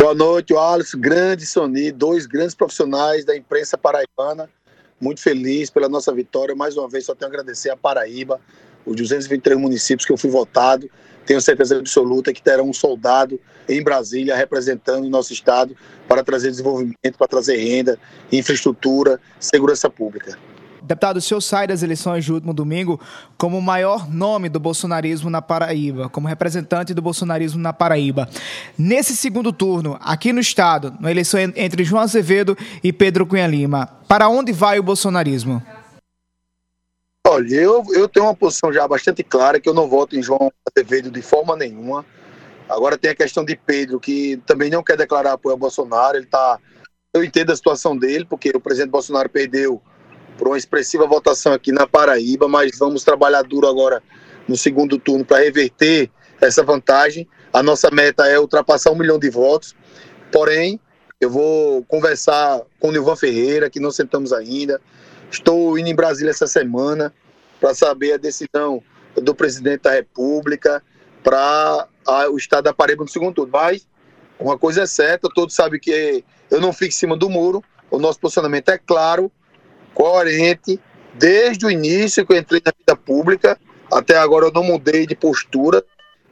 Boa noite, Alisson, grande Sony, dois grandes profissionais da imprensa paraibana. Muito feliz pela nossa vitória. Mais uma vez, só tenho a agradecer a Paraíba, os 223 municípios que eu fui votado. Tenho certeza absoluta que terá um soldado em Brasília representando o nosso estado para trazer desenvolvimento, para trazer renda, infraestrutura, segurança pública. Deputado, o senhor sai das eleições de último domingo como o maior nome do bolsonarismo na Paraíba, como representante do bolsonarismo na Paraíba. Nesse segundo turno, aqui no estado, na eleição entre João Azevedo e Pedro Cunha Lima, para onde vai o bolsonarismo? Olha, eu, eu tenho uma posição já bastante clara que eu não voto em João Azevedo de forma nenhuma. Agora tem a questão de Pedro, que também não quer declarar apoio ao Bolsonaro. Ele tá. Eu entendo a situação dele, porque o presidente Bolsonaro perdeu por uma expressiva votação aqui na Paraíba, mas vamos trabalhar duro agora no segundo turno para reverter essa vantagem. A nossa meta é ultrapassar um milhão de votos, porém, eu vou conversar com o Nilvan Ferreira, que não sentamos ainda. Estou indo em Brasília essa semana para saber a decisão do presidente da República para o estado da Paraíba no segundo turno. Mas uma coisa é certa, todos sabem que eu não fico em cima do muro, o nosso posicionamento é claro, coerente desde o início que eu entrei na vida pública. Até agora eu não mudei de postura.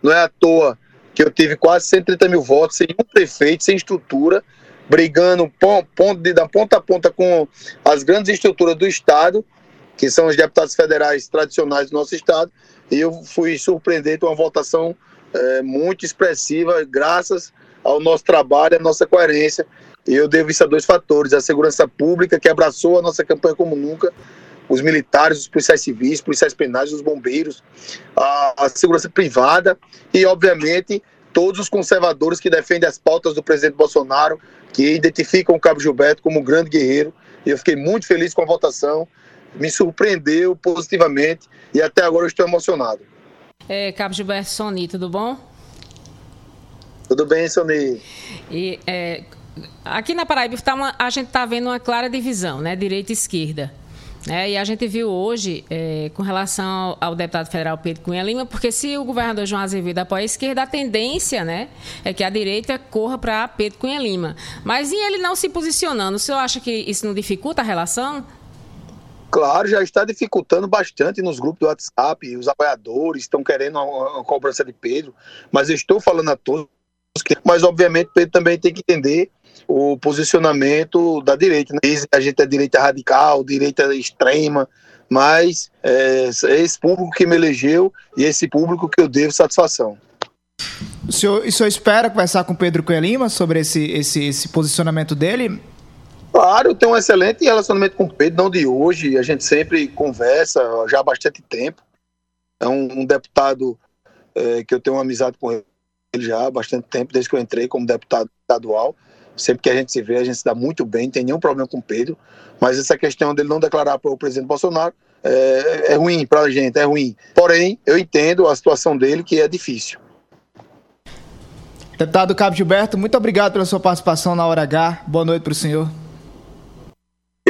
Não é à toa que eu tive quase 130 mil votos, sem um prefeito, sem estrutura, brigando da ponta a ponta com as grandes estruturas do Estado, que são os deputados federais tradicionais do nosso Estado. E eu fui surpreendente com uma votação é, muito expressiva, graças ao nosso trabalho, à nossa coerência eu devo isso a dois fatores: a segurança pública, que abraçou a nossa campanha como nunca, os militares, os policiais civis, policiais penais, os bombeiros, a, a segurança privada e, obviamente, todos os conservadores que defendem as pautas do presidente Bolsonaro, que identificam o Cabo Gilberto como um grande guerreiro. E eu fiquei muito feliz com a votação, me surpreendeu positivamente e até agora eu estou emocionado. É, Cabo Gilberto Soni, tudo bom? Tudo bem, Soni. E é, aqui na Paraíba tá uma, a gente está vendo uma clara divisão, né? Direita e esquerda. É, e a gente viu hoje, é, com relação ao, ao, deputado federal Pedro Cunha Lima, porque se o governador João Azevedo apoia a esquerda, a tendência né, é que a direita corra para Pedro Cunha Lima. Mas e ele não se posicionando? O senhor acha que isso não dificulta a relação? Claro, já está dificultando bastante nos grupos do WhatsApp. Os apoiadores estão querendo uma, uma cobrança de Pedro, mas eu estou falando a todos. Mas, obviamente, Pedro também tem que entender o posicionamento da direita. Né? A gente é direita radical, direita extrema, mas é, é esse público que me elegeu e esse público que eu devo satisfação. O senhor, o senhor espera conversar com Pedro Cunha Lima sobre esse, esse, esse posicionamento dele? Claro, eu tenho um excelente relacionamento com o Pedro, não de hoje, a gente sempre conversa já há bastante tempo. É um, um deputado é, que eu tenho uma amizade com ele já há bastante tempo, desde que eu entrei como deputado estadual. Sempre que a gente se vê, a gente se dá muito bem, não tem nenhum problema com o Pedro. Mas essa questão dele não declarar para o presidente Bolsonaro é, é ruim para a gente, é ruim. Porém, eu entendo a situação dele, que é difícil. Deputado Cabo Gilberto, muito obrigado pela sua participação na Hora H. Boa noite para o senhor.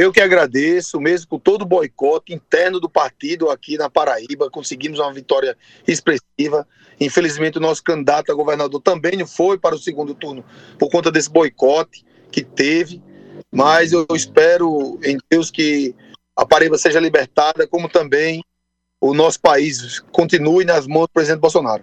Eu que agradeço, mesmo com todo o boicote interno do partido aqui na Paraíba, conseguimos uma vitória expressiva. Infelizmente, o nosso candidato a governador também não foi para o segundo turno por conta desse boicote que teve. Mas eu espero em Deus que a Paraíba seja libertada, como também o nosso país continue nas mãos do presidente Bolsonaro.